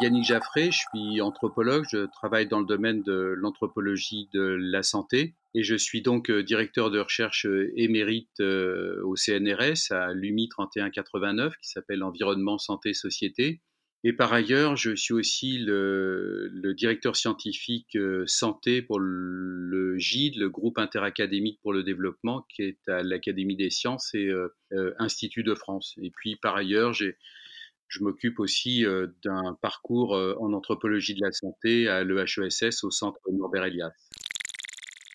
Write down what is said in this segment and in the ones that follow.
Yannick Jaffré, je suis anthropologue, je travaille dans le domaine de l'anthropologie de la santé et je suis donc euh, directeur de recherche euh, émérite euh, au CNRS à l'UMI 3189 qui s'appelle Environnement, Santé, Société. Et par ailleurs, je suis aussi le, directeur scientifique santé pour le GIDE, le groupe interacadémique pour le développement, qui est à l'Académie des sciences et Institut de France. Et puis par ailleurs, j'ai je m'occupe aussi d'un parcours en anthropologie de la santé à l'EHESS au centre Norbert Elias.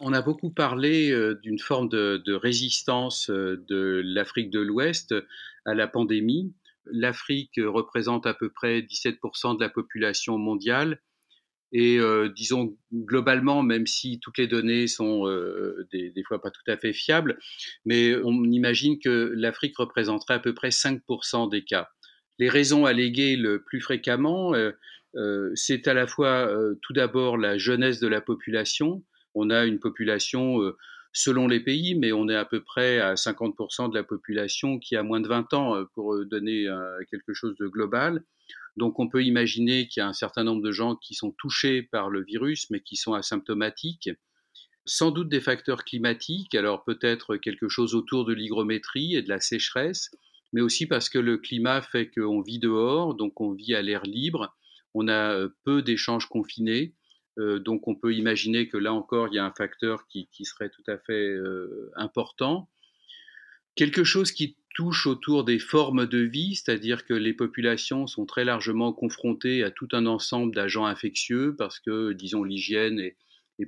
On a beaucoup parlé d'une forme de, résistance de l'Afrique de l'Ouest à la pandémie. L'Afrique représente à peu près 17% de la population mondiale. Et disons globalement, même si toutes les données sont des, des, fois pas tout à fait fiables, mais on imagine que l'Afrique représenterait à peu près 5% des cas les raisons alléguées le plus fréquemment, euh, euh, c'est à la fois euh, tout d'abord la jeunesse de la population. On a une population selon les pays, mais on est à peu près à 50% de la population qui a moins de 20 ans, pour donner quelque chose de global. Donc on peut imaginer qu'il y a un certain nombre de gens qui sont touchés par le virus, mais qui sont asymptomatiques. Sans doute des facteurs climatiques, alors peut-être quelque chose autour de l'hygrométrie et de la sécheresse, mais aussi parce que le climat fait qu'on vit dehors, donc on vit à l'air libre, on a euh, peu d'échanges confinés, euh, donc on peut imaginer que là encore, il y a un facteur qui, serait tout à fait euh, important. Quelque chose qui touche autour des formes de vie, c'est-à-dire que les populations sont très largement confrontées à tout un ensemble d'agents infectieux parce que, disons, l'hygiène est,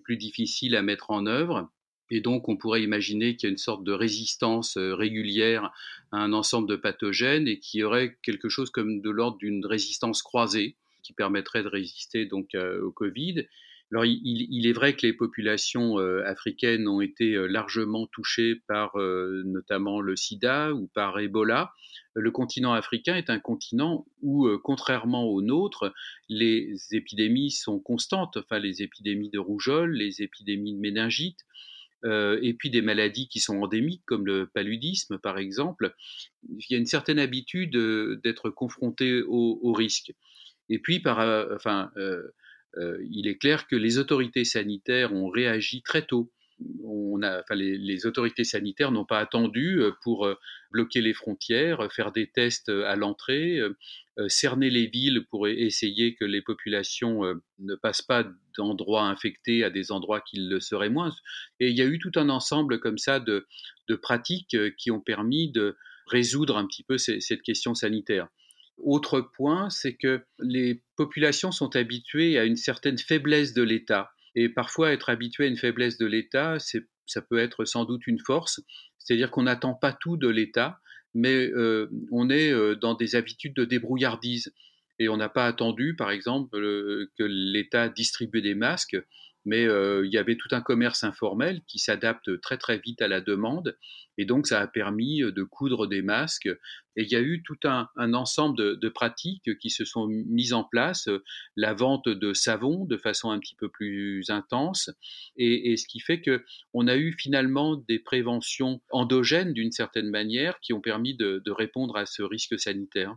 plus difficile à mettre en œuvre. Et donc, on pourrait imaginer qu'il y a une sorte de résistance euh, régulière à un ensemble de pathogènes et qu'il y aurait quelque chose comme de l'ordre d'une résistance croisée qui permettrait de résister donc euh, au Covid. Alors, il, est vrai que les populations euh, africaines ont été largement touchées par notamment le sida ou par Ebola. Le continent africain est un continent où, contrairement au nôtre, les épidémies sont constantes, enfin les épidémies de rougeole, les épidémies de méningite, et puis des maladies qui sont endémiques, comme le paludisme par exemple, il y a une certaine habitude d'être confronté au, au, risque. Et puis, enfin, il est clair que les autorités sanitaires ont réagi très tôt on a, enfin, les, autorités sanitaires n'ont pas attendu euh, pour euh, bloquer les frontières, euh, faire des tests à l'entrée, cerner les villes pour essayer que les populations ne passent pas d'endroits infectés à des endroits qui le seraient moins. Et il y a eu tout un ensemble comme ça de, pratiques qui ont permis de résoudre un petit peu cette question sanitaire. Autre point, c'est que les populations sont habituées à une certaine faiblesse de l'État. Et parfois, être habitué à une faiblesse de l'État, ça peut être sans doute une force. C'est-à-dire qu'on n'attend pas tout de l'État, mais euh, on est euh, dans des habitudes de débrouillardise. Et on n'a pas attendu, par exemple, que l'État distribue des masques mais euh, il y avait tout un commerce informel qui s'adapte très très vite à la demande, et donc ça a permis euh, de coudre des masques. Et il y a eu tout un, ensemble de, pratiques qui se sont mises en place, la vente de savon de façon un petit peu plus intense, et, ce qui fait que on a eu finalement des préventions endogènes d'une certaine manière qui ont permis de répondre à ce risque sanitaire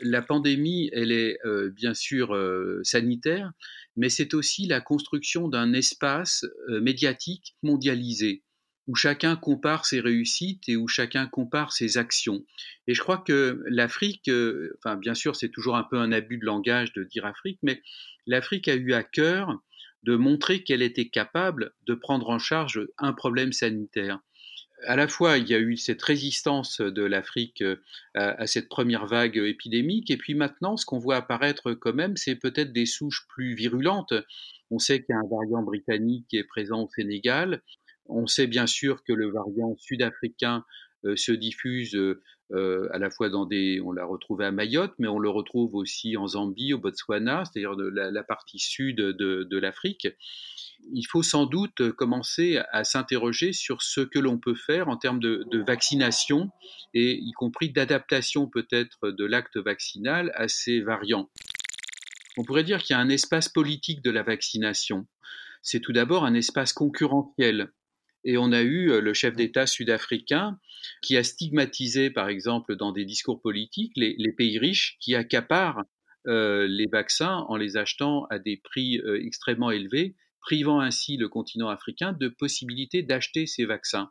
la pandémie, elle est euh, bien sûr euh, sanitaire, mais c'est aussi la construction d'un espace euh, médiatique mondialisé, où chacun compare ses réussites et où chacun compare ses actions. Et je crois que l'Afrique, enfin bien sûr c'est toujours un peu un abus de langage de dire Afrique, mais l'Afrique a eu à cœur de montrer qu'elle était capable de prendre en charge un problème sanitaire à la fois, il y a eu cette résistance de l'Afrique euh, à, cette première vague épidémique, et puis maintenant, ce qu'on voit apparaître quand même, c'est peut-être des souches plus virulentes. On sait qu'il y a un variant britannique qui est présent au Sénégal. On sait bien sûr que le variant sud-africain se diffuse euh, à la fois dans des, on l'a retrouvé à Mayotte, mais on le retrouve aussi en Zambie, au Botswana, c'est-à-dire la, partie sud de l'Afrique il faut sans doute commencer à s'interroger sur ce que l'on peut faire en termes de, vaccination et y compris d'adaptation peut-être de l'acte vaccinal à ces variants. On pourrait dire qu'il y a un espace politique de la vaccination. C'est tout d'abord un espace concurrentiel. Et on a eu euh, le chef d'État sud-africain qui a stigmatisé, par exemple, dans des discours politiques, les, pays riches qui accaparent les vaccins en les achetant à des prix extrêmement élevés, privant ainsi le continent africain de possibilité d'acheter ces vaccins.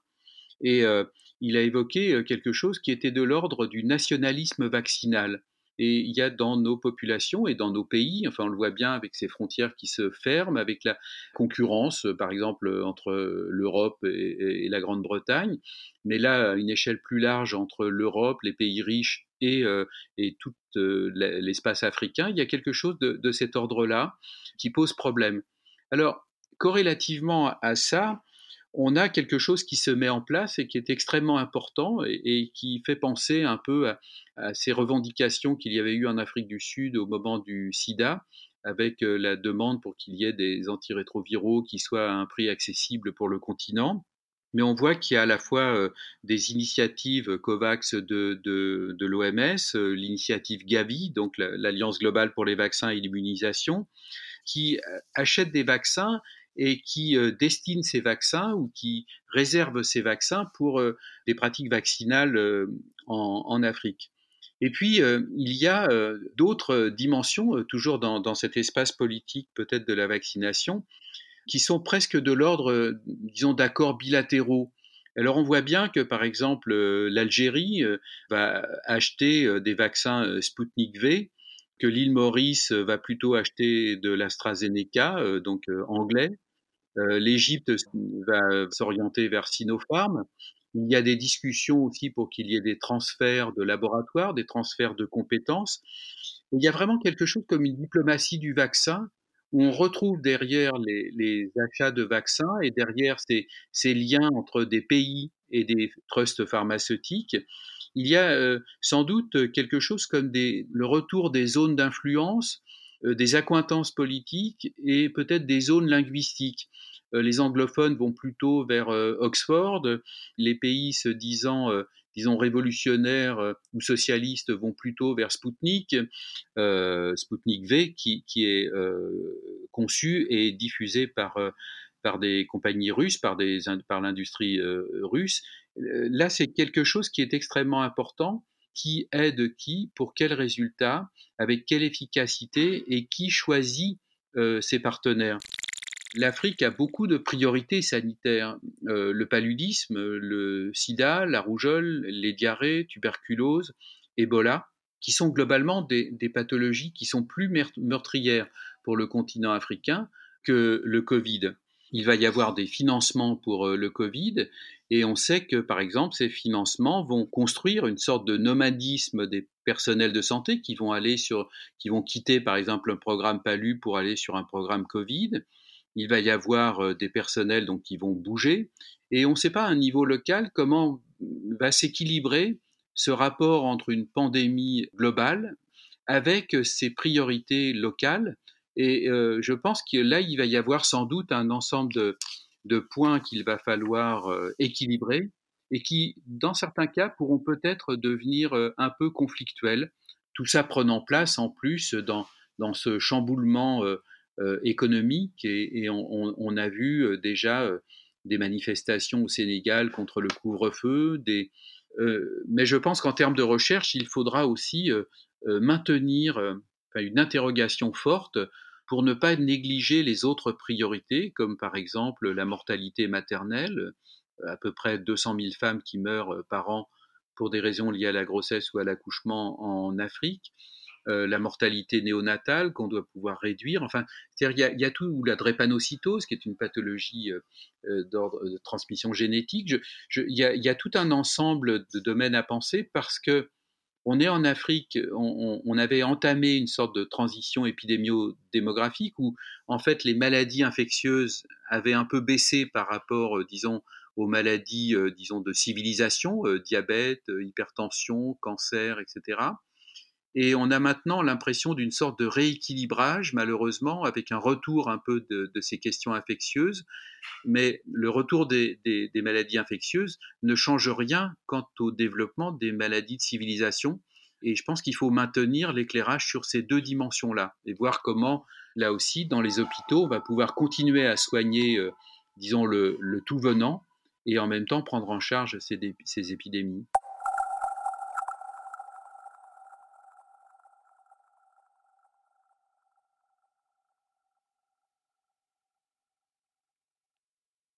Et il a évoqué quelque chose qui était de l'ordre du nationalisme vaccinal. Et il y a dans nos populations et dans nos pays, enfin on le voit bien avec ces frontières qui se ferment, avec la concurrence par exemple entre l'Europe et, la Grande-Bretagne, mais là à une échelle plus large entre l'Europe, les pays riches et, et tout l'espace africain, il y a quelque chose de cet ordre-là qui pose problème. Alors, corrélativement à ça, on a quelque chose qui se met en place et qui est extrêmement important et, qui fait penser un peu à, ces revendications qu'il y avait eu en Afrique du Sud au moment du sida, avec euh, la demande pour qu'il y ait des antirétroviraux qui soient à un prix accessible pour le continent. Mais on voit qu'il y a à la fois euh, des initiatives COVAX de, l'OMS, euh, l'initiative Gavi, donc l'Alliance globale pour les vaccins et l'immunisation, qui achètent des vaccins et qui euh, destinent ces vaccins ou qui réservent ces vaccins pour euh, des pratiques vaccinales euh, en, Afrique. Et puis, il y a d'autres dimensions, toujours dans, cet espace politique peut-être de la vaccination, qui sont presque de l'ordre, disons, d'accords bilatéraux. Alors on voit bien que par exemple l'Algérie va acheter des vaccins Sputnik V, que l'île Maurice va plutôt acheter de l'AstraZeneca, donc anglais, L'Égypte va s'orienter vers Sinopharm. Il y a des discussions aussi pour qu'il y ait des transferts de laboratoires, des transferts de compétences. il y a vraiment quelque chose comme une diplomatie du vaccin où on retrouve derrière les, achats de vaccins et derrière ces, liens entre des pays et des trusts pharmaceutiques, il y a euh, sans doute quelque chose comme le retour des zones d'influence, euh, des accointances politiques et peut-être des zones linguistiques. Euh, les anglophones vont plutôt vers euh, Oxford, les pays se disant disons révolutionnaires ou socialistes vont plutôt vers Sputnik, Sputnik V, qui, est conçu et diffusé par, par des compagnies russes, par, par l'industrie russe. Là, c'est quelque chose qui est extrêmement important qui aide qui, pour quel résultat, avec quelle efficacité et qui choisit euh, ses partenaires. L'Afrique a beaucoup de priorités sanitaires. Euh, le paludisme, le sida, la rougeole, les diarrhées, tuberculose, Ebola, qui sont globalement des, des pathologies qui sont plus meurtrières pour le continent africain que le Covid il va y avoir des financements pour euh, le Covid et on sait que, par exemple, ces financements vont construire une sorte de nomadisme des personnels de santé qui vont aller sur, qui vont quitter, par exemple, un programme PALU pour aller sur un programme Covid. Il va y avoir euh, des personnels donc qui vont bouger et on ne sait pas à un niveau local comment va s'équilibrer ce rapport entre une pandémie globale avec ses priorités locales et euh, je pense que là, il va y avoir sans doute un ensemble de, points qu'il va falloir euh, équilibrer et qui, dans certains cas, pourront peut-être devenir euh, un peu conflictuels. Tout ça prenant place en plus dans, dans ce chamboulement économique et, on, a vu déjà des manifestations au Sénégal contre le couvre-feu. Mais je pense qu'en termes de recherche, il faudra aussi maintenir une interrogation forte pour ne pas négliger les autres priorités, comme par exemple la mortalité maternelle, à peu près 200 000 femmes qui meurent euh, par an pour des raisons liées à la grossesse ou à l'accouchement en Afrique, euh, la mortalité néonatale qu'on doit pouvoir réduire. Enfin, il y, a tout, ou la drépanocytose, qui est une pathologie euh, d'ordre de transmission génétique. Il y, a tout un ensemble de domaines à penser parce que on est en Afrique, on, avait entamé une sorte de transition épidémio-démographique où en fait les maladies infectieuses avaient un peu baissé par rapport, euh, disons, aux maladies, euh, disons, de civilisation, euh, diabète, hypertension, cancer, etc. Et on a maintenant l'impression d'une sorte de rééquilibrage, malheureusement, avec un retour un peu de, ces questions infectieuses. Mais le retour des, maladies infectieuses ne change rien quant au développement des maladies de civilisation. Et je pense qu'il faut maintenir l'éclairage sur ces deux dimensions-là et voir comment, là aussi, dans les hôpitaux, on va pouvoir continuer à soigner, euh, disons, le, tout venant et en même temps prendre en charge ces épidémies.